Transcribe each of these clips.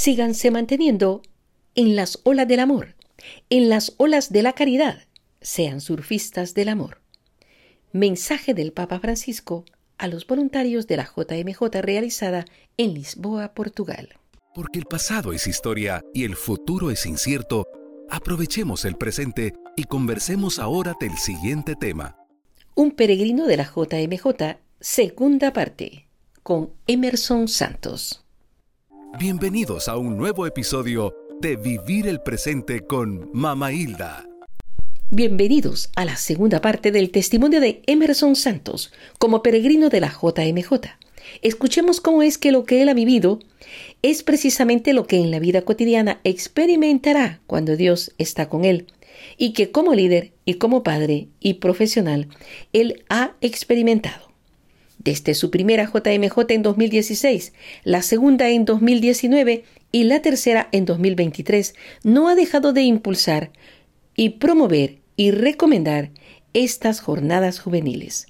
síganse manteniendo en las olas del amor, en las olas de la caridad, sean surfistas del amor. Mensaje del Papa Francisco a los voluntarios de la JMJ realizada en Lisboa, Portugal. Porque el pasado es historia y el futuro es incierto, aprovechemos el presente y conversemos ahora del siguiente tema. Un peregrino de la JMJ, segunda parte, con Emerson Santos. Bienvenidos a un nuevo episodio de Vivir el Presente con Mama Hilda. Bienvenidos a la segunda parte del testimonio de Emerson Santos como peregrino de la JMJ. Escuchemos cómo es que lo que él ha vivido es precisamente lo que en la vida cotidiana experimentará cuando Dios está con él y que como líder y como padre y profesional él ha experimentado desde su primera JMJ en 2016, la segunda en 2019 y la tercera en 2023, no ha dejado de impulsar y promover y recomendar estas jornadas juveniles.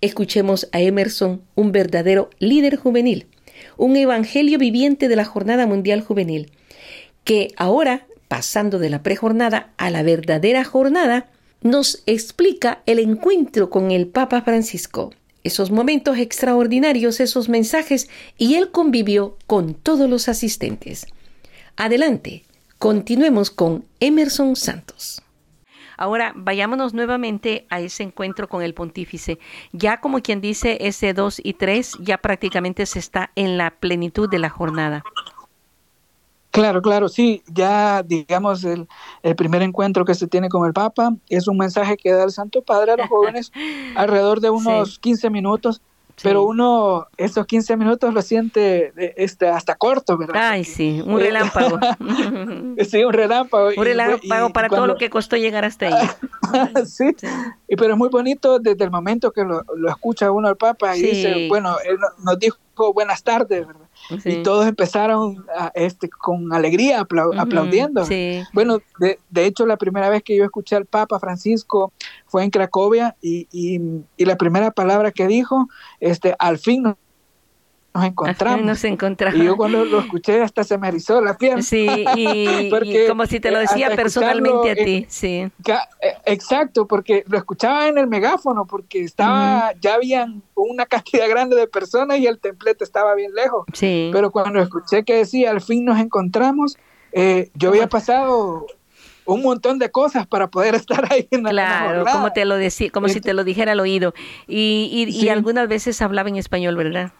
Escuchemos a Emerson, un verdadero líder juvenil, un evangelio viviente de la Jornada Mundial Juvenil, que ahora, pasando de la prejornada a la verdadera jornada, nos explica el encuentro con el Papa Francisco esos momentos extraordinarios, esos mensajes, y él convivió con todos los asistentes. Adelante, continuemos con Emerson Santos. Ahora vayámonos nuevamente a ese encuentro con el pontífice. Ya como quien dice, ese 2 y 3 ya prácticamente se está en la plenitud de la jornada. Claro, claro, sí, ya digamos el, primer encuentro que se tiene con el Papa es un mensaje que da el Santo Padre a los jóvenes alrededor de unos 15 minutos, pero uno esos 15 minutos lo siente este, hasta corto, ¿verdad? Ay, sí, un relámpago. sí, un relámpago. Un relámpago para todo lo que costó llegar hasta ahí. sí, Y, pero es muy bonito desde el momento que lo, escucha uno al Papa y dice, bueno, él nos dijo buenas tardes, ¿verdad? Y todos empezaron a, este, con alegría aplaudiendo. Bueno, de, de, hecho la primera vez que yo escuché al Papa Francisco fue en Cracovia y, y, y la primera palabra que dijo, este, al fin nos encontramos. Nos encontramos. Y yo cuando lo escuché hasta se me erizó la piel. Sí, y, como si te lo decía personalmente a ti, sí. Eh, exacto, porque lo escuchaba en el megáfono, porque estaba, ya habían una cantidad grande de personas y el templete estaba bien lejos. Sí. Pero cuando escuché que decía, al fin nos encontramos, eh, yo había pasado un montón de cosas para poder estar ahí en la Claro, como te lo decía, como si te lo dijera al oído. Y, y, y algunas veces hablaba en español, ¿verdad?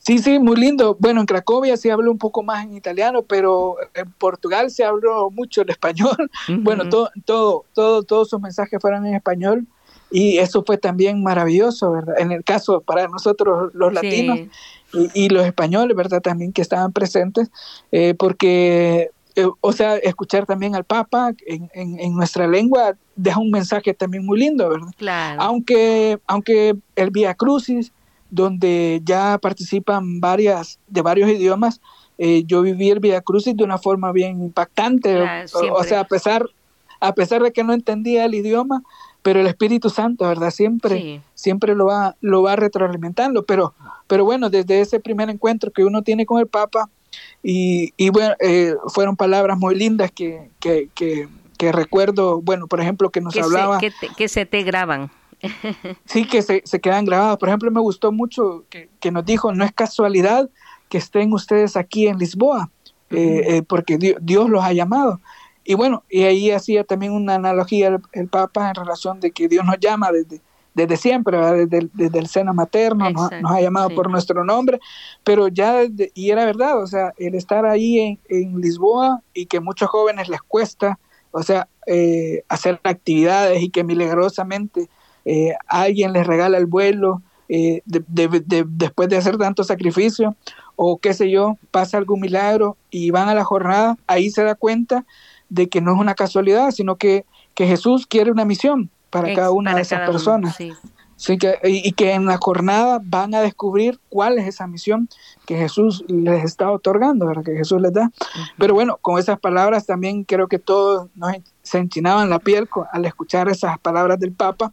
Sí, sí, muy lindo. Bueno, en Cracovia se habla un poco más en italiano, pero en Portugal se habló mucho el español. Bueno, todo, todo, todo, todos sus mensajes fueron en español y eso fue también maravilloso, ¿verdad? En el caso para nosotros los latinos y, los españoles, ¿verdad? También que estaban presentes, eh, porque, eh, o sea, escuchar también al Papa en, en, nuestra lengua deja un mensaje también muy lindo, ¿verdad? Claro. Aunque, aunque el Via Crucis donde ya participan varias de varios idiomas. Eh, yo viví el Via Crucis de una forma bien impactante, o, sea, a pesar, a pesar de que no entendía el idioma, pero el Espíritu Santo, ¿verdad? Siempre, siempre lo va, lo va retroalimentando, pero, pero bueno, desde ese primer encuentro que uno tiene con el Papa, y, y bueno, eh, fueron palabras muy lindas que, que, que, recuerdo, bueno, por ejemplo, que nos hablaba... que se te graban sí, que se, se, quedan grabados. Por ejemplo, me gustó mucho que, nos dijo, no es casualidad que estén ustedes aquí en Lisboa, eh, eh, porque Dios, los ha llamado. Y bueno, y ahí hacía también una analogía el, Papa en relación de que Dios nos llama desde, desde siempre, desde, desde, el seno materno, nos, ha llamado por nuestro nombre, pero ya, y era verdad, o sea, el estar ahí en, en Lisboa y que muchos jóvenes les cuesta, o sea, eh, hacer actividades y que milagrosamente eh, alguien les regala el vuelo eh, después de hacer tanto sacrificio, o qué sé yo, pasa algún milagro y van a la jornada, ahí se da cuenta de que no es una casualidad, sino que, que Jesús quiere una misión para cada una de esas personas. Sí. que, y, que en la jornada van a descubrir cuál es esa misión que Jesús les está otorgando, ¿verdad? que Jesús les da. Pero bueno, con esas palabras también creo que todos nos, se enchinaban la piel al escuchar esas palabras del Papa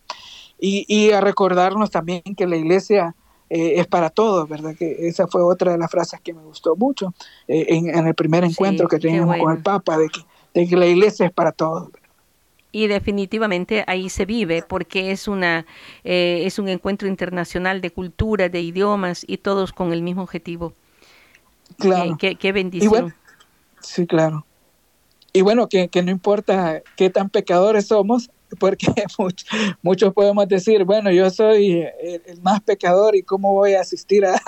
y, y a recordarnos también que la iglesia es para todos, ¿verdad? Que esa fue otra de las frases que me gustó mucho en, el primer encuentro que teníamos con el Papa, de que, de que la iglesia es para todos. Y definitivamente ahí se vive porque es una es un encuentro internacional de cultura, de idiomas y todos con el mismo objetivo. Claro. qué, bendición. sí, claro. Y bueno, que, que, no importa qué tan pecadores somos, porque muchos, podemos decir, bueno, yo soy el, más pecador y cómo voy a asistir a,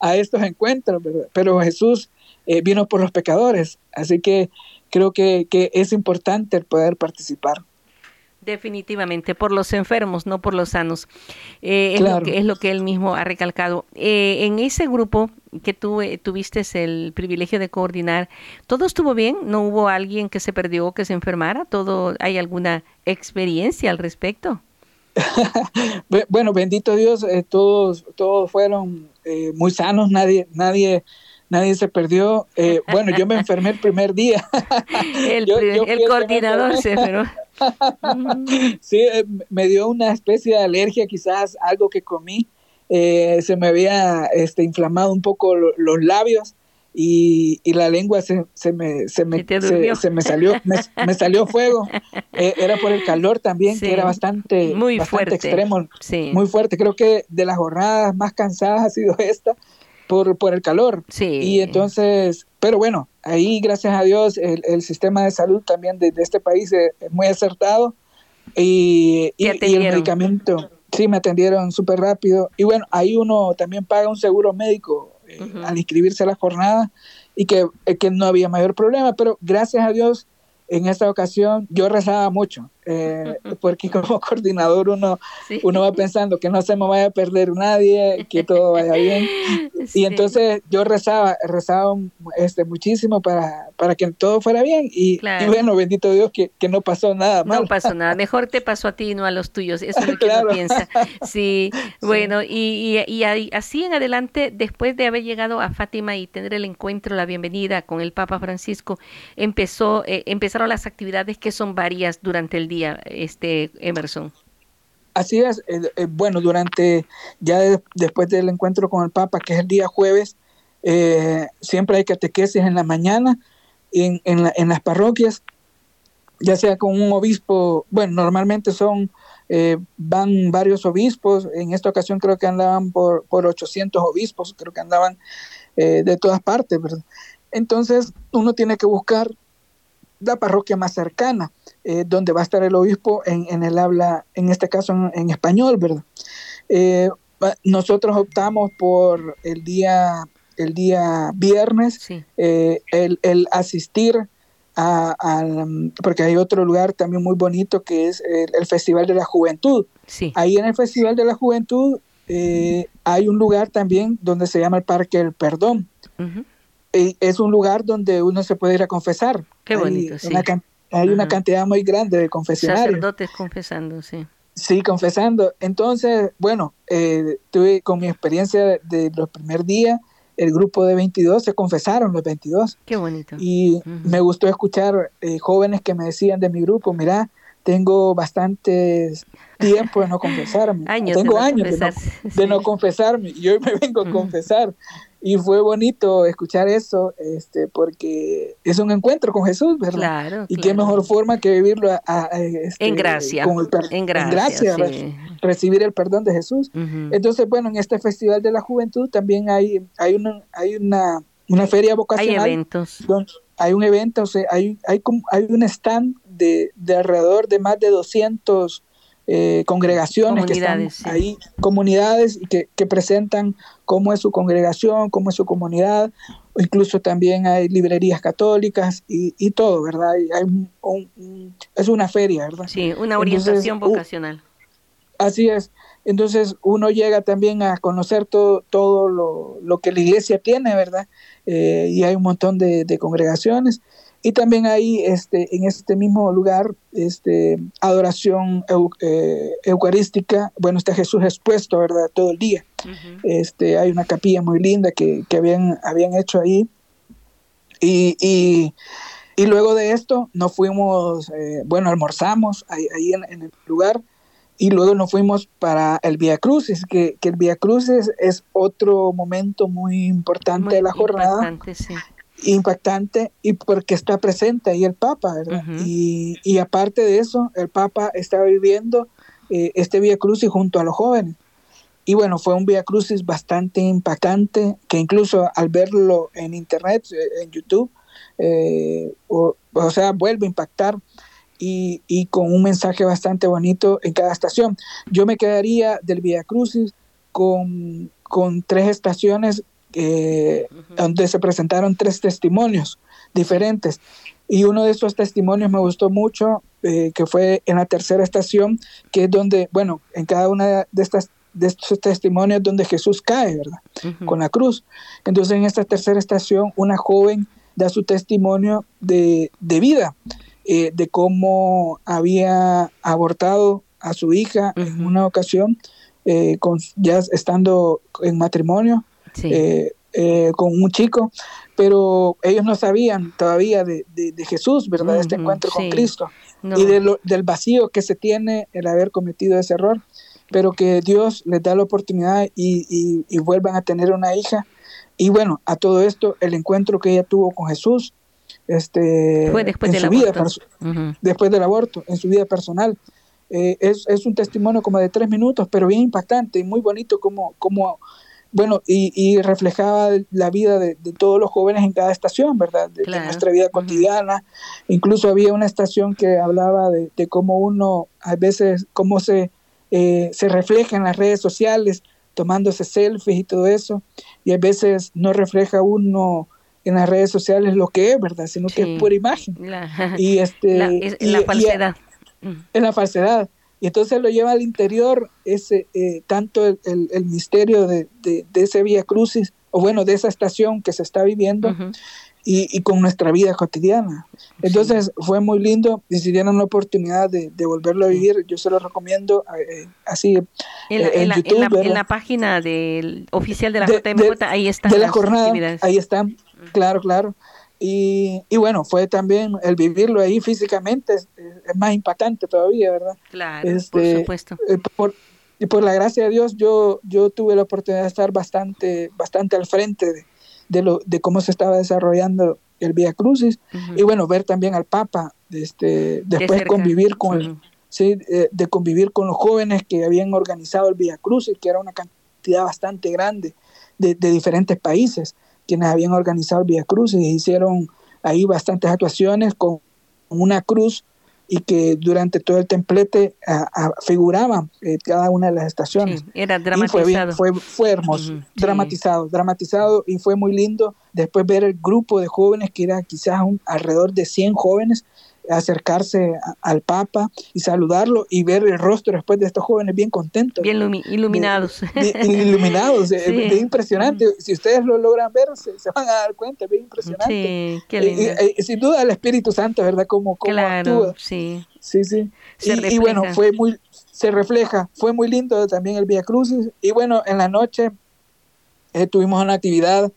a estos encuentros, pero Jesús eh, vino por los pecadores, así que creo que, que es importante el poder participar. Definitivamente, por los enfermos, no por los sanos. Eh, es, lo que, es lo que él mismo ha recalcado. Eh, en ese grupo que tú eh, tuviste el privilegio de coordinar, ¿todo estuvo bien? ¿No hubo alguien que se perdió, que se enfermara? ¿Todo, ¿Hay alguna experiencia al respecto? bueno, bendito Dios, todos, todos fueron muy sanos, nadie, nadie nadie se perdió. bueno, yo me enfermé el primer día. el, el coordinador se enfermó. sí, eh, me dio una especie de alergia, quizás algo que comí. Eh, se me había este, inflamado un poco los labios y, la lengua se, se me, se, me, se, me salió me, salió fuego. Eh, era por el calor también, que era bastante, muy fuerte. extremo. Sí. Muy fuerte. Creo que de las jornadas más cansadas ha sido esta por, por el calor. Sí. Y entonces, pero bueno, ahí gracias a Dios el, el sistema de salud también de, este país es, muy acertado y, y, el medicamento, sí, me atendieron súper rápido. Y bueno, ahí uno también paga un seguro médico eh, al inscribirse a la jornada y que, eh, que no había mayor problema, pero gracias a Dios en esta ocasión yo rezaba mucho, eh, porque como coordinador uno, uno va pensando que no se me vaya a perder nadie, que todo vaya bien. Y entonces yo rezaba, rezaba este, muchísimo para, para que todo fuera bien. Y, bueno, bendito Dios que, que, no pasó nada mal. No pasó nada, mejor te pasó a ti y no a los tuyos, eso es lo que uno piensa. Sí, bueno, y, y, así en adelante, después de haber llegado a Fátima y tener el encuentro, la bienvenida con el Papa Francisco, empezó, eh, empezaron las actividades que son varias durante el día, este Emerson. Así es, eh, eh, bueno, durante, ya después del encuentro con el Papa, que es el día jueves, eh, siempre hay catequesis en la mañana en, en, las parroquias, ya sea con un obispo, bueno, normalmente son, van varios obispos, en esta ocasión creo que andaban por, por 800 obispos, creo que andaban de todas partes. Entonces uno tiene que buscar la parroquia más cercana, eh, donde va a estar el obispo en, el habla, en este caso en, español, ¿verdad? Eh, nosotros optamos por el día, el día viernes, eh, el, asistir a, porque hay otro lugar también muy bonito que es el, Festival de la Juventud. Ahí en el Festival de la Juventud hay un lugar también donde se llama el Parque del Perdón es un lugar donde uno se puede ir a confesar. Qué bonito, sí. Hay una cantidad muy grande de confesionarios. Sacerdotes confesando, sí. Sí, confesando. Entonces, bueno, eh, tuve con mi experiencia de, los primeros días, el grupo de 22 se confesaron los 22. Qué bonito. Y me gustó escuchar eh, jóvenes que me decían de mi grupo, mira, tengo bastantes tiempo de no confesarme. tengo años de no, de no, confesarme y hoy me vengo a confesar y fue bonito escuchar eso, este, porque es un encuentro con Jesús, ¿verdad? Claro. Y qué mejor forma que vivirlo este, en gracia, en gracia, recibir el perdón de Jesús. Entonces, bueno, en este Festival de la Juventud también hay, hay, una, hay una, una feria vocacional. Hay eventos. hay un evento, o sea, hay, hay, hay un stand de, de alrededor de más de 200 eh, congregaciones que están ahí, comunidades que, que, presentan cómo es su congregación, cómo es su comunidad, o incluso también hay librerías católicas y, y todo, ¿verdad? hay un, es una feria, ¿verdad? Sí, una orientación vocacional. así es. Entonces uno llega también a conocer todo, todo lo, lo que la iglesia tiene, ¿verdad? Eh, y hay un montón de, de congregaciones. Y también hay este, en este mismo lugar este, adoración eh, eucarística. Bueno, está Jesús expuesto, ¿verdad? Todo el día. este, hay una capilla muy linda que, que habían, habían hecho ahí. Y, y, y luego de esto nos fuimos, eh, bueno, almorzamos ahí, ahí en, el lugar. y luego nos fuimos para el Via Crucis, que, que el Via Crucis es otro momento muy importante de la jornada. Sí. Impactante y porque está presente ahí el Papa, ¿verdad? y, y, aparte de eso, el Papa está viviendo eh, este Via Crucis junto a los jóvenes. Y bueno, fue un Via Crucis bastante impactante, que incluso al verlo en internet, eh, en YouTube, eh, o, o, sea, vuelve a impactar y, y, con un mensaje bastante bonito en cada estación. Yo me quedaría del Via Crucis con, con tres estaciones eh, donde se presentaron tres testimonios diferentes. Y uno de esos testimonios me gustó mucho, eh, que fue en la tercera estación, que es donde, bueno, en cada una de estas de estos testimonios donde Jesús cae, ¿verdad? Con la cruz. Entonces en esta tercera estación una joven da su testimonio de, de vida, eh, de cómo había abortado a su hija en una ocasión, eh, con, ya estando en matrimonio eh, con un chico, pero ellos no sabían todavía de, de, Jesús, ¿verdad? este encuentro con Cristo y de del vacío que se tiene el haber cometido ese error pero que Dios les da la oportunidad y, y, vuelvan a tener una hija. Y bueno, a todo esto, el encuentro que ella tuvo con Jesús, este, Fue después en del su aborto. vida, después del aborto, en su vida personal. Eh, es, es, un testimonio como de tres minutos, pero bien impactante y muy bonito como, como bueno, y, y reflejaba la vida de, de, todos los jóvenes en cada estación, ¿verdad? De, claro. de nuestra vida cotidiana. Uh -huh. Incluso había una estación que hablaba de, de cómo uno, a veces, cómo se eh, se refleja en las redes sociales, tomándose selfies y todo eso, y a veces no refleja uno en las redes sociales lo que es, ¿verdad? Sino sí. que es pura imagen. La, y este, la, es, y, la falsedad. Y, es la falsedad. Y entonces lo lleva al interior ese eh, tanto el, el, el misterio de, de, de, ese Vía Crucis, o bueno, de esa estación que se está viviendo, uh -huh y, y, con nuestra vida cotidiana. Entonces sí. fue muy lindo y si tienen la oportunidad de, de volverlo a vivir, yo se lo recomiendo eh, así en, la, en, en, la, YouTube, en, la, en, la, página del oficial de la de, JMJ, ahí están de la jornada, ahí están, uh -huh. claro, claro. Y, y, bueno, fue también el vivirlo ahí físicamente es, es más impactante todavía, ¿verdad? Claro, este, por supuesto. Eh, por, y por la gracia de Dios, yo, yo tuve la oportunidad de estar bastante, bastante al frente de, de, lo, de cómo se estaba desarrollando el Vía Crucis uh -huh. y bueno, ver también al Papa, este, después de convivir con, uh -huh. sí, de, de, convivir con los jóvenes que habían organizado el Vía Crucis, que era una cantidad bastante grande de, de diferentes países, quienes habían organizado el Vía Crucis y hicieron ahí bastantes actuaciones con una cruz y que durante todo el templete a, a, figuraban eh, cada una de las estaciones. Sí, era dramatizado. Y fue, bien, fue, fue hermoso, uh -huh, dramatizado, sí. dramatizado y fue muy lindo después ver el grupo de jóvenes que era quizás un, alrededor de 100 jóvenes acercarse a, al Papa y saludarlo y ver el rostro después de estos jóvenes bien contentos. Bien iluminados. Iluminados, sí. bien impresionante. Si ustedes lo logran ver, se, se, van a dar cuenta, bien impresionante. Sí, qué lindo. Eh, eh, sin duda el Espíritu Santo, ¿verdad? Como, como claro, actúa. Sí, sí. sí. Y, y, bueno, fue muy, se refleja, fue muy lindo también el Vía Crucis. Y bueno, en la noche eh, tuvimos una actividad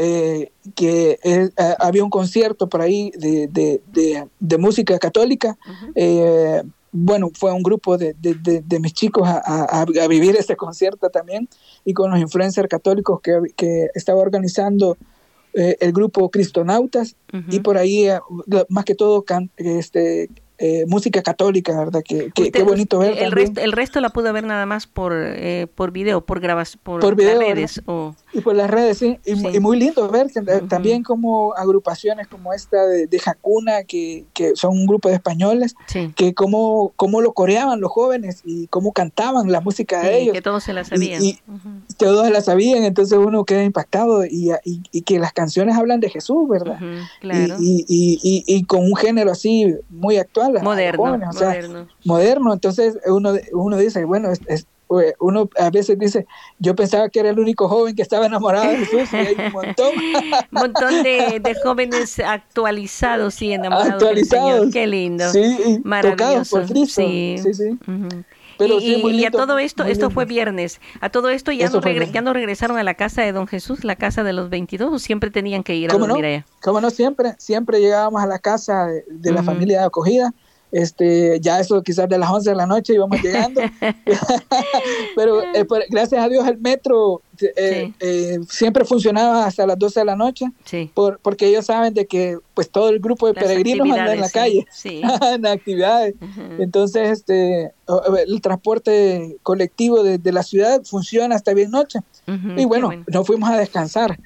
eh, que eh, había un concierto por ahí de, de, de, de música católica. Uh -huh. eh, bueno, fue un grupo de, de mis chicos a, a, a, vivir este concierto también y con los influencers católicos que, que estaba organizando eh, el grupo Cristonautas uh -huh. y por ahí, eh, más que todo, can, este, eh, música católica, ¿verdad? Que, que qué bonito ver. El resto, el resto la pudo ver nada más por, eh, por video, por grabación, por, por video, redes. O... Y por las redes, sí. Y, sí. y muy lindo ver uh -huh. también como agrupaciones como esta de, de Hakuna, que, que, son un grupo de españoles, sí. que cómo, cómo lo coreaban los jóvenes y cómo cantaban la música de ellos. que todos se la sabían. Y, y uh -huh. todos se la sabían, entonces uno queda impactado y, y, que las canciones hablan de Jesús, ¿verdad? Uh -huh, claro. y, y, con un género así muy actual moderno, jóvenes, o sea, moderno. moderno. Entonces uno, uno dice, bueno, es, es, uno a veces dice, yo pensaba que era el único joven que estaba enamorado de Jesús y hay un montón. un montón de, de, jóvenes actualizados y enamorados actualizados, del Señor. Qué lindo. Sí, maravilloso. por Cristo. Sí, sí. sí. Uh -huh. Pero y, sí, y, a todo esto, esto fue viernes, a todo esto ya no, regre, ya no, regresaron a la casa de don Jesús, la casa de los 22, o siempre tenían que ir a ¿Cómo dormir no? allá. ¿Cómo no? Siempre, siempre llegábamos a la casa de, de la uh -huh. familia acogida este, ya eso quizás de las 11 de la noche íbamos llegando, pero eh, gracias a Dios el metro eh, eh, siempre funcionaba hasta las 12 de la noche, por, porque ellos saben de que pues todo el grupo de peregrinos anda en la calle, en actividades. Entonces, este, el transporte colectivo de, la ciudad funciona hasta bien noche. y bueno, nos fuimos a descansar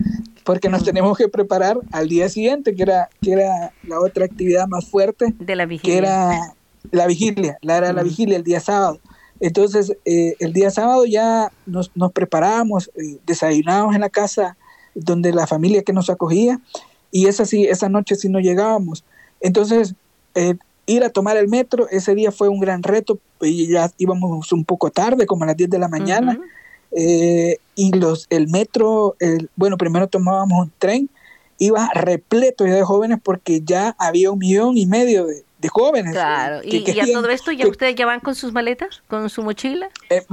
porque nos tenemos que preparar al día siguiente, que era, que era la otra actividad más fuerte, de la vigilia. que era la vigilia, la era la vigilia el día sábado. Entonces, eh, el día sábado ya nos, nos preparábamos, eh, desayunábamos en la casa donde la familia que nos acogía, y esa, sí, esa noche sí no llegábamos. Entonces, eh, ir a tomar el metro, ese día fue un gran reto, y ya íbamos un poco tarde, como a las 10 de la mañana, y los, el metro, el, bueno, primero tomábamos un tren, iba repleto de jóvenes porque ya había un millón y medio de, de jóvenes. Claro, y, a todo esto ya ustedes ya van con sus maletas, con su mochila. Eh,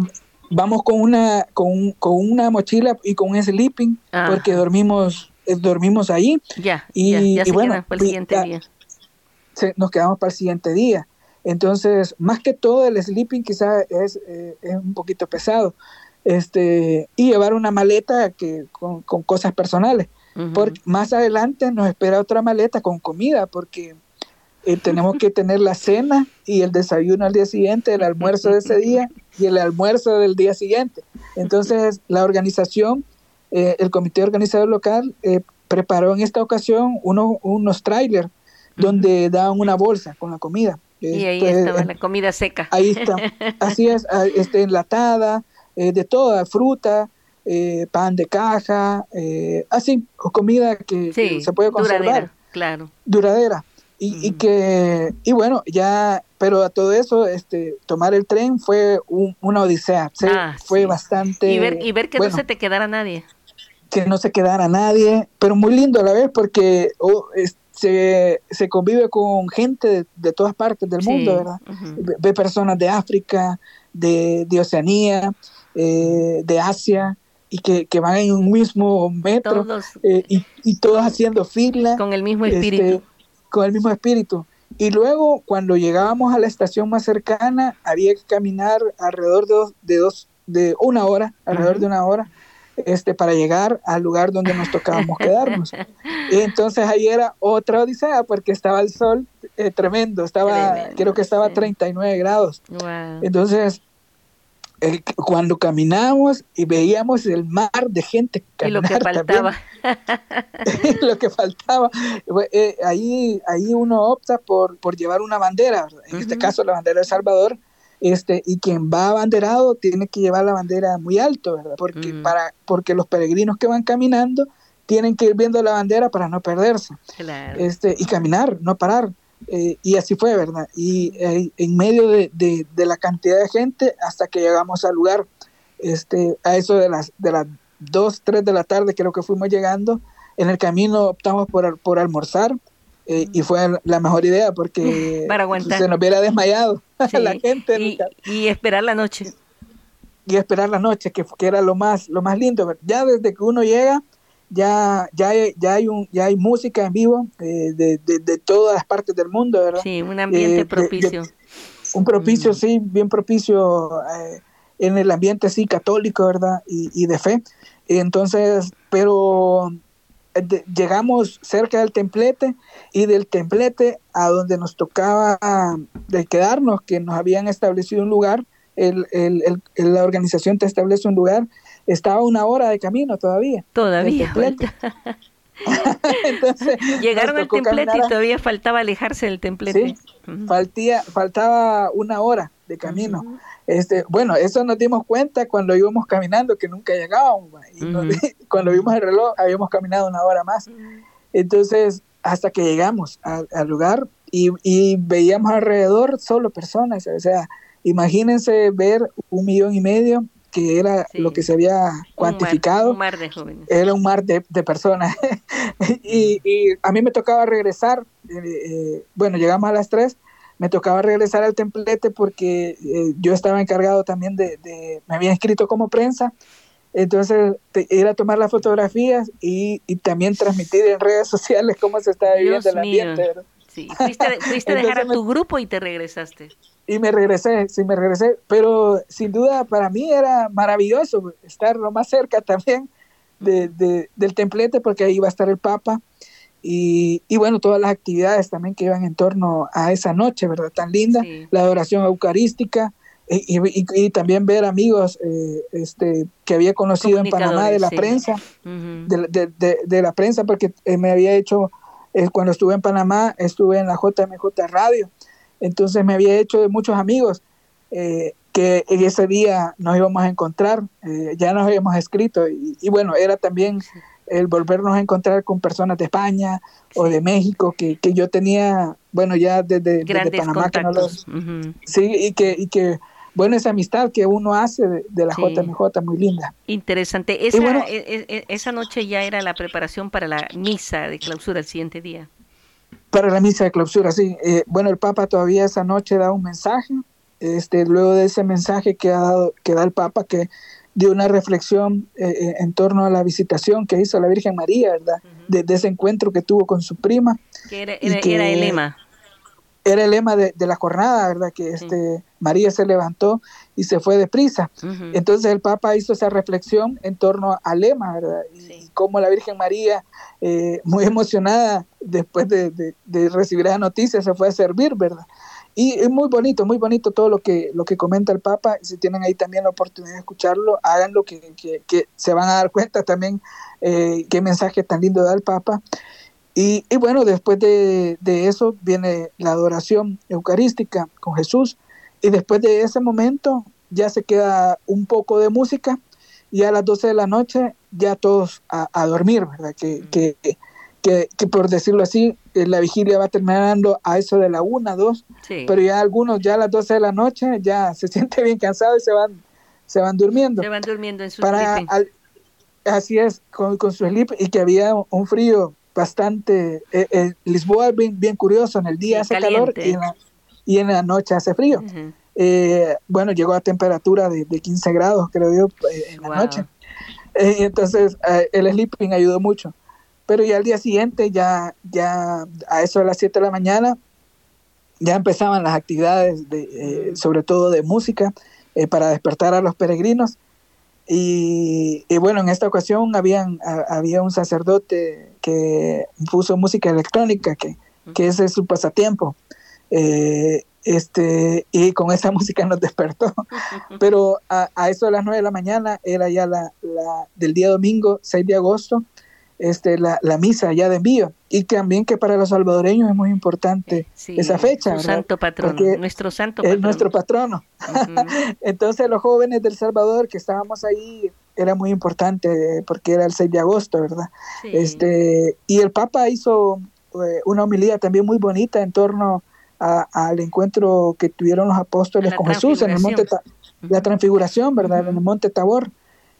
vamos con una con, con, una mochila y con un sleeping porque dormimos eh, dormimos ahí. Ya, y, ya, se bueno, para el siguiente día. nos quedamos para el siguiente día. Entonces, más que todo el sleeping quizás es, eh, es un poquito pesado. Este, y llevar una maleta que con, con cosas personales. porque más adelante nos espera otra maleta con comida porque eh, tenemos que tener la cena y el desayuno al día siguiente, el almuerzo de ese día y el almuerzo del día siguiente. Entonces, la organización, eh, el comité organizador local eh, preparó en esta ocasión unos trailers donde daban una bolsa con la comida. Y ahí este, estaba la comida seca. Ahí está, así es, ah, este, enlatada, de toda, fruta, pan de caja, así, comida que, se puede conservar. Duradera, claro. Duradera. Y, que, y bueno, ya, pero a todo eso, este, tomar el tren fue una odisea, ah, fue bastante... Y ver, y ver que no se te quedara nadie. Que no se quedara nadie, pero muy lindo a la vez porque oh, se, se, convive con gente de, todas partes del mundo, ¿verdad? Ve personas de África, de, de Oceanía, eh, de Asia, y que, que, van en un mismo metro eh, y, y, todos haciendo fila. Con el mismo espíritu. Este, con el mismo espíritu. Y luego, cuando llegábamos a la estación más cercana, había que caminar alrededor de dos, de, dos, de una hora, alrededor de una hora, este, para llegar al lugar donde nos tocábamos quedarnos. Y entonces ahí era otra odisea, porque estaba el sol eh, tremendo, estaba, creo que estaba a 39 grados. Entonces, cuando caminamos y veíamos el mar de gente y lo que faltaba. Lo que faltaba. Eh, ahí ahí uno opta por, por llevar una bandera. En este caso la bandera de Salvador este y quien va abanderado tiene que llevar la bandera muy alto verdad porque mm. para porque los peregrinos que van caminando tienen que ir viendo la bandera para no perderse. Este y caminar no parar eh, y así fue, ¿verdad? Y eh, en medio de, de, la cantidad de gente hasta que llegamos al lugar, este, a eso de las, de las 2, 3 de la tarde creo que fuimos llegando, en el camino optamos por, por almorzar eh, y fue la mejor idea porque se nos hubiera desmayado la gente. Y, y, esperar la noche. Y esperar la noche, que, que era lo más, lo más lindo. Ya desde que uno llega, ya, ya, hay, ya, hay, un, ya hay música en vivo eh, de, de, todas las partes del mundo, ¿verdad? Sí, un ambiente eh, propicio. un propicio, mm. sí, bien propicio eh, en el ambiente así católico, ¿verdad? Y, y de fe. Entonces, pero llegamos cerca del templete y del templete a donde nos tocaba de quedarnos, que nos habían establecido un lugar, el, el, el, la organización te establece un lugar estaba una hora de camino todavía. Todavía. Entonces, Llegaron al templete y todavía faltaba alejarse del templete. Sí, faltaba una hora de camino. este, bueno, eso nos dimos cuenta cuando íbamos caminando, que nunca llegábamos. Y cuando vimos el reloj, habíamos caminado una hora más. Entonces, hasta que llegamos al, lugar y, y, veíamos alrededor solo personas. O sea, imagínense ver un millón y medio que era lo que se había cuantificado. Un mar, de jóvenes. Era un mar de, personas. y, a mí me tocaba regresar, eh, eh, bueno, llegamos a las 3, me tocaba regresar al templete porque eh, yo estaba encargado también de, me había inscrito como prensa, entonces ir a tomar las fotografías y, también transmitir en redes sociales cómo se estaba viviendo el ambiente. Sí, fuiste, a dejar a tu grupo y te regresaste. Y me regresé, sí, me regresé, pero sin duda para mí era maravilloso estar lo más cerca también de, del templete porque ahí iba a estar el Papa y, y, bueno, todas las actividades también que iban en torno a esa noche, ¿verdad? Tan linda, la adoración eucarística y, y, también ver amigos eh, este, que había conocido en Panamá de la prensa, de, de, de, la prensa, porque eh, me había hecho eh, cuando estuve en Panamá, estuve en la JMJ Radio. Entonces me había hecho de muchos amigos eh, que en ese día nos íbamos a encontrar, eh, ya nos habíamos escrito y, bueno, era también el volvernos a encontrar con personas de España o de México que, que, yo tenía, bueno, ya desde, Panamá que no los... Sí, y que, y que bueno, esa amistad que uno hace de, la JMJ, muy linda. Interesante. Esa, e, e, e, esa noche ya era la preparación para la misa de clausura el siguiente día. Para la misa de clausura, sí. Eh, bueno, el Papa todavía esa noche da un mensaje. Este, luego de ese mensaje que, ha dado, que da el Papa, que dio una reflexión eh, eh, en torno a la visitación que hizo la Virgen María, ¿verdad? de, ese encuentro que tuvo con su prima. Que era, era el lema era el lema de, la jornada, ¿verdad? Que este, María se levantó y se fue deprisa. Entonces el Papa hizo esa reflexión en torno al lema, ¿verdad? Y cómo la Virgen María, eh, muy emocionada después de, recibir esa noticia, se fue a servir, ¿verdad? Y es muy bonito, muy bonito todo lo que, lo que comenta el Papa. Si tienen ahí también la oportunidad de escucharlo, háganlo, que, que, se van a dar cuenta también eh, qué mensaje tan lindo da el Papa. Y, bueno, después de, eso viene la adoración eucarística con Jesús y después de ese momento ya se queda un poco de música y a las 12 de la noche ya todos a, dormir, ¿verdad? Que, que, que, por decirlo así, eh, la vigilia va terminando a eso de la 1, 2, pero ya algunos ya a las 12 de la noche ya se sienten bien cansados y se van, se van durmiendo. Se van durmiendo en su Para, Así es, con, con su sleep y que había un frío bastante, eh, eh, Lisboa es bien, bien, curioso, en el día hace calor y en, la, noche hace frío. Eh, bueno, llegó a temperatura de, 15 grados, creo yo, en la noche. entonces, el sleeping ayudó mucho. Pero ya al día siguiente, ya, ya a eso de las 7 de la mañana, ya empezaban las actividades, de, sobre todo de música, para despertar a los peregrinos. Y, bueno, en esta ocasión habían, había un sacerdote que puso música electrónica, que, que ese es su pasatiempo. Eh, este, y con esa música nos despertó. Pero a, eso de las 9 de la mañana era ya la, la, del día domingo, 6 de agosto, este, la, la, misa ya de envío. Y también que para los salvadoreños es muy importante esa fecha. santo patrono, nuestro santo patrono. Es nuestro patrono. Entonces los jóvenes del Salvador que estábamos ahí era muy importante porque era el 6 de agosto, ¿verdad? Este, y el Papa hizo eh, una homilía también muy bonita en torno al encuentro que tuvieron los apóstoles con Jesús en el monte, la transfiguración, ¿verdad? En el monte Tabor.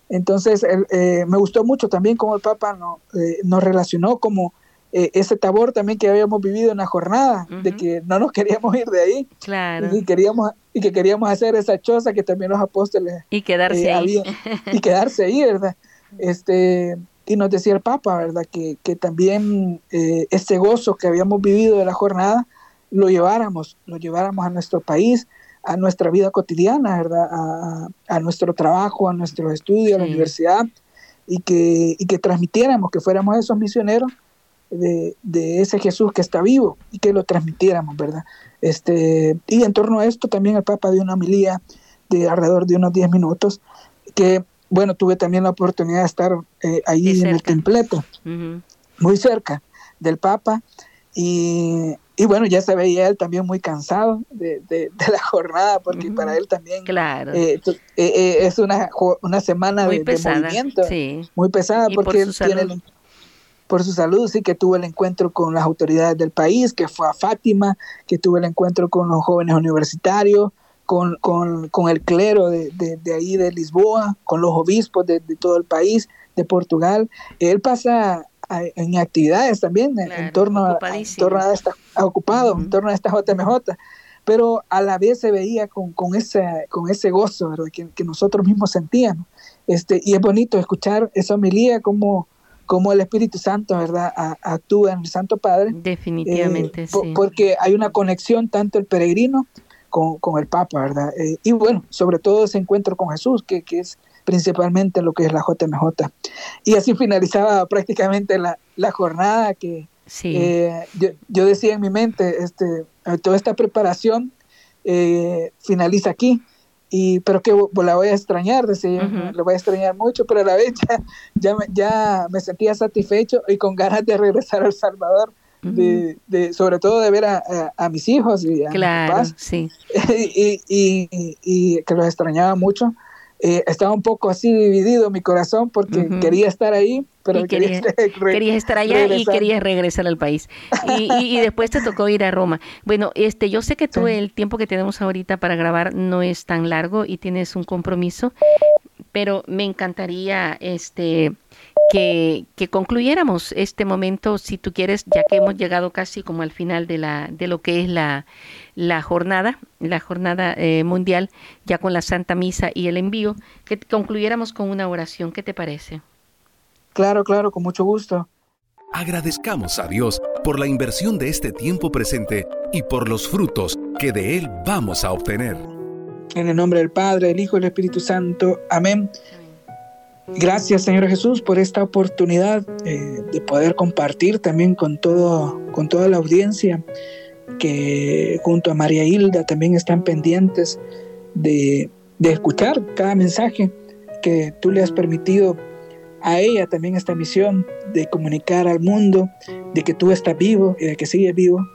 Entonces, eh, me gustó mucho también cómo el Papa no, eh, nos relacionó como eh, ese tabor también que habíamos vivido en la jornada, de que no nos queríamos ir de ahí. Claro. Y, queríamos, y que queríamos hacer esa choza que también los apóstoles. Y quedarse ahí. y quedarse ahí, ¿verdad? Este, y nos decía el Papa, ¿verdad? Que, que también ese gozo que habíamos vivido de la jornada lo lleváramos, lo lleváramos a nuestro país, a nuestra vida cotidiana, ¿verdad? A, nuestro trabajo, a nuestros estudios, a la universidad, y que, y que transmitiéramos, que fuéramos esos misioneros de, de, ese Jesús que está vivo y que lo transmitiéramos, ¿verdad? Este, y en torno a esto también el Papa dio una homilía de alrededor de unos 10 minutos, que, bueno, tuve también la oportunidad de estar eh, ahí en el templeto, muy cerca del Papa, y, y bueno, ya se veía él también muy cansado de, de, la jornada, porque para él también claro. Eh, eh, eh, es una, una semana de, movimiento muy pesada, porque él tiene por su salud, sí, que tuvo el encuentro con las autoridades del país, que fue a Fátima, que tuvo el encuentro con los jóvenes universitarios, con, con, con el clero de, de, ahí de Lisboa, con los obispos de, todo el país, de Portugal. Él pasa en actividades también en, torno a, torno a esta, ocupado, en torno a esta JMJ, pero a la vez se veía con, con, ese, con ese gozo Que, que, nosotros mismos sentíamos. Este, y es bonito escuchar esa homilía como, cómo el Espíritu Santo, ¿verdad?, actúa en el Santo Padre. Definitivamente, sí. Porque hay una conexión tanto el peregrino con, con el Papa, ¿verdad? y bueno, sobre todo ese encuentro con Jesús, que, que es principalmente lo que es la JMJ. Y así finalizaba prácticamente la, la jornada que eh, yo, yo, decía en mi mente, este, toda esta preparación eh, finaliza aquí. Y, pero que la voy a extrañar, decía, la voy a extrañar mucho, pero a la vez ya, ya, me sentía satisfecho y con ganas de regresar al Salvador, de, de, sobre todo de ver a, a, mis hijos y a claro, Sí. y, y, y, que los extrañaba mucho. Eh, estaba un poco así dividido mi corazón porque quería estar ahí, pero quería, querías estar allá y querías regresar al país. Y, después te tocó ir a Roma. Bueno, este, yo sé que tú el tiempo que tenemos ahorita para grabar no es tan largo y tienes un compromiso, pero me encantaría este que, que, concluyéramos este momento, si tú quieres, ya que hemos llegado casi como al final de, la, de lo que es la, la jornada, la jornada eh, mundial, ya con la Santa Misa y el envío, que concluyéramos con una oración. ¿Qué te parece? Claro, claro, con mucho gusto. Agradezcamos a Dios por la inversión de este tiempo presente y por los frutos que de Él vamos a obtener. En el nombre del Padre, del Hijo y del Espíritu Santo. Amén. Gracias Señor Jesús por esta oportunidad eh, de poder compartir también con, todo, con toda la audiencia que junto a María Hilda también están pendientes de, escuchar cada mensaje que tú le has permitido a ella también esta misión de comunicar al mundo de que tú estás vivo y de que sigues vivo,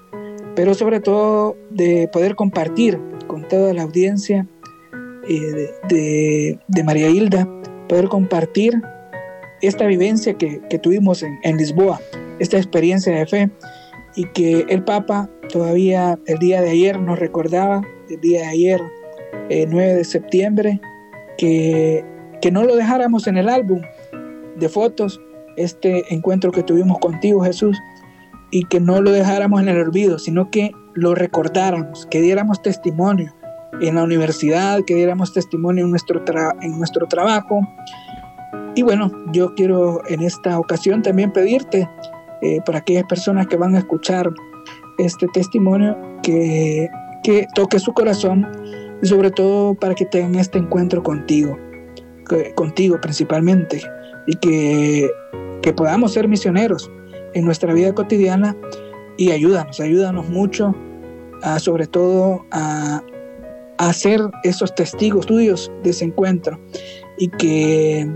pero sobre todo de poder compartir con toda la audiencia eh, de, María Hilda poder compartir esta vivencia que, que tuvimos en, en, Lisboa, esta experiencia de fe, y que el Papa todavía el día de ayer nos recordaba, el día de ayer, 9 eh, de septiembre, que, que no lo dejáramos en el álbum de fotos, este encuentro que tuvimos contigo, Jesús, y que no lo dejáramos en el olvido, sino que lo recordáramos, que diéramos testimonio, en la universidad, que diéramos testimonio en nuestro, en nuestro trabajo. Y bueno, yo quiero en esta ocasión también pedirte, eh, para aquellas personas que van a escuchar este testimonio, que, que toque su corazón y sobre todo para que tengan este encuentro contigo, contigo principalmente, y que, que podamos ser misioneros en nuestra vida cotidiana y ayúdanos, ayúdanos mucho, a, sobre todo a, hacer esos testigos tuyos de ese encuentro y que,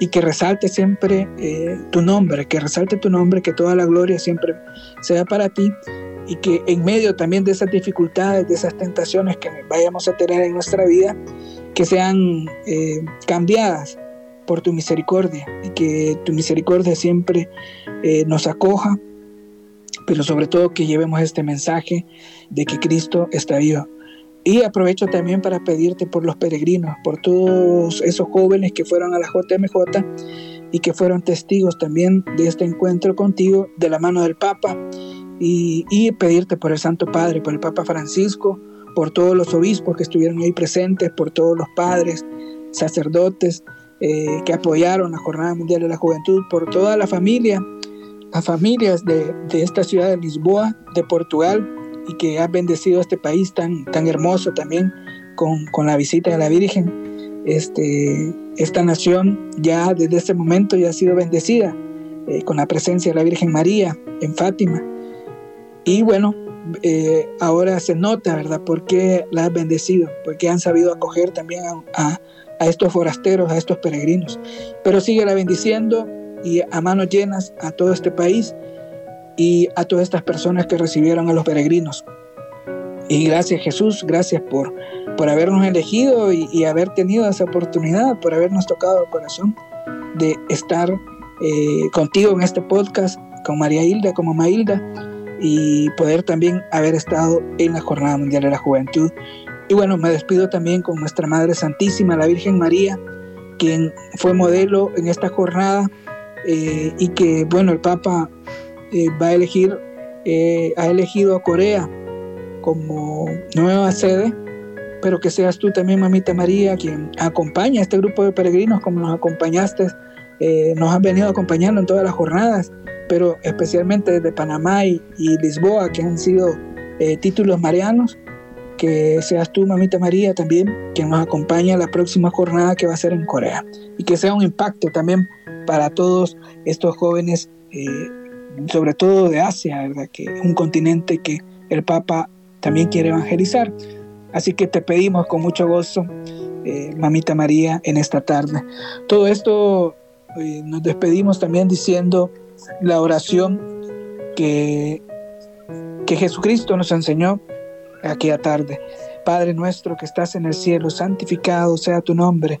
y que resalte siempre eh, tu nombre, que resalte tu nombre, que toda la gloria siempre sea para ti y que en medio también de esas dificultades, de esas tentaciones que vayamos a tener en nuestra vida, que sean eh, cambiadas por tu misericordia y que tu misericordia siempre eh, nos acoja, pero sobre todo que llevemos este mensaje de que Cristo está vivo y aprovecho también para pedirte por los peregrinos, por todos esos jóvenes que fueron a la JMJ y que fueron testigos también de este encuentro contigo de la mano del Papa. Y, pedirte por el Santo Padre, por el Papa Francisco, por todos los obispos que estuvieron ahí presentes, por todos los padres, sacerdotes eh, que apoyaron la Jornada Mundial de la Juventud, por toda la familia, las familias de, de esta ciudad de Lisboa, de Portugal, y que has bendecido este país tan, tan hermoso también con, con la visita de la Virgen. Este, esta nación ya desde ese momento ya ha sido bendecida eh, con la presencia de la Virgen María en Fátima. Y bueno, eh, ahora se nota, ¿verdad?, por qué la has bendecido, porque han sabido acoger también a, a, estos forasteros, a estos peregrinos. Pero sigue la bendiciendo y a manos llenas a todo este país y a todas estas personas que recibieron a los peregrinos. Y gracias Jesús, gracias por, por habernos elegido y, haber tenido esa oportunidad, por habernos tocado el corazón de estar eh, contigo en este podcast, con María Hilda, como Mailda, y poder también haber estado en la Jornada Mundial de la Juventud. Y bueno, me despido también con nuestra Madre Santísima, la Virgen María, quien fue modelo en esta jornada eh, y que, bueno, el Papa eh, va a elegir, eh, ha elegido a Corea como nueva sede, pero que seas tú también, mamita María, quien acompaña a este grupo de peregrinos como nos acompañaste eh, nos han venido acompañando en todas las jornadas, pero especialmente desde Panamá y, Lisboa, que han sido eh, títulos marianos. Que seas tú, mamita María, también quien nos acompaña a la próxima jornada que va a ser en Corea. Y que sea un impacto también para todos estos jóvenes, eh, sobre todo de Asia, ¿verdad? que un continente que el Papa también quiere evangelizar. Así que te pedimos con mucho gozo, mamita María, en esta tarde. Todo esto nos despedimos también diciendo la oración que, que Jesucristo nos enseñó aquella tarde. Padre nuestro que estás en el cielo, santificado sea tu nombre.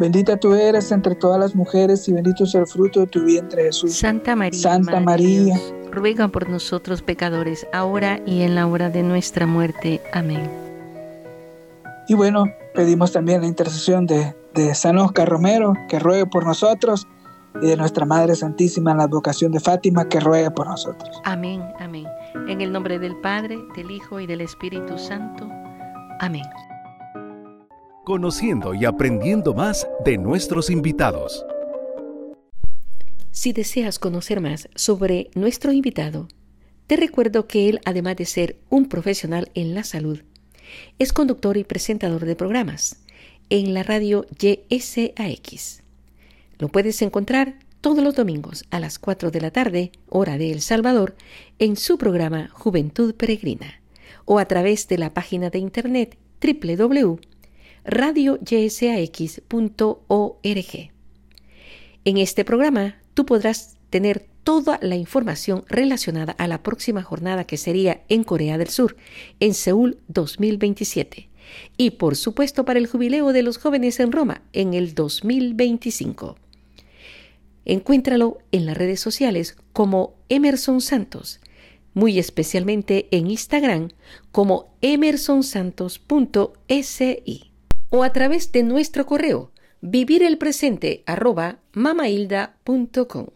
Bendita tú eres entre todas las mujeres y bendito es el fruto de tu vientre Jesús. Santa María, Santa María, ruega por nosotros pecadores, ahora y en la hora de nuestra muerte. Amén. Y bueno, pedimos también la intercesión de, de San Oscar Romero, que ruegue por nosotros, y de nuestra Madre Santísima en la advocación de Fátima, que ruegue por nosotros. Amén, amén. En el nombre del Padre, del Hijo y del Espíritu Santo. Amén. Conociendo y aprendiendo más de nuestros invitados. Si deseas conocer más sobre nuestro invitado, te recuerdo que él, además de ser un profesional en la salud, es conductor y presentador de programas en la radio YSAX. Lo puedes encontrar todos los domingos a las 4 de la tarde, hora de El Salvador, en su programa Juventud Peregrina o a través de la página de internet www.radioysax.org. En este programa tú podrás tener toda la información relacionada a la próxima jornada que sería en Corea del Sur, en Seúl 2027, y por supuesto para el jubileo de los jóvenes en Roma en el 2025. Encuéntralo en las redes sociales como Emerson Santos muy especialmente en Instagram como emersonsantos.si o a través de nuestro correo vivirelpresente arroba mamailda.com.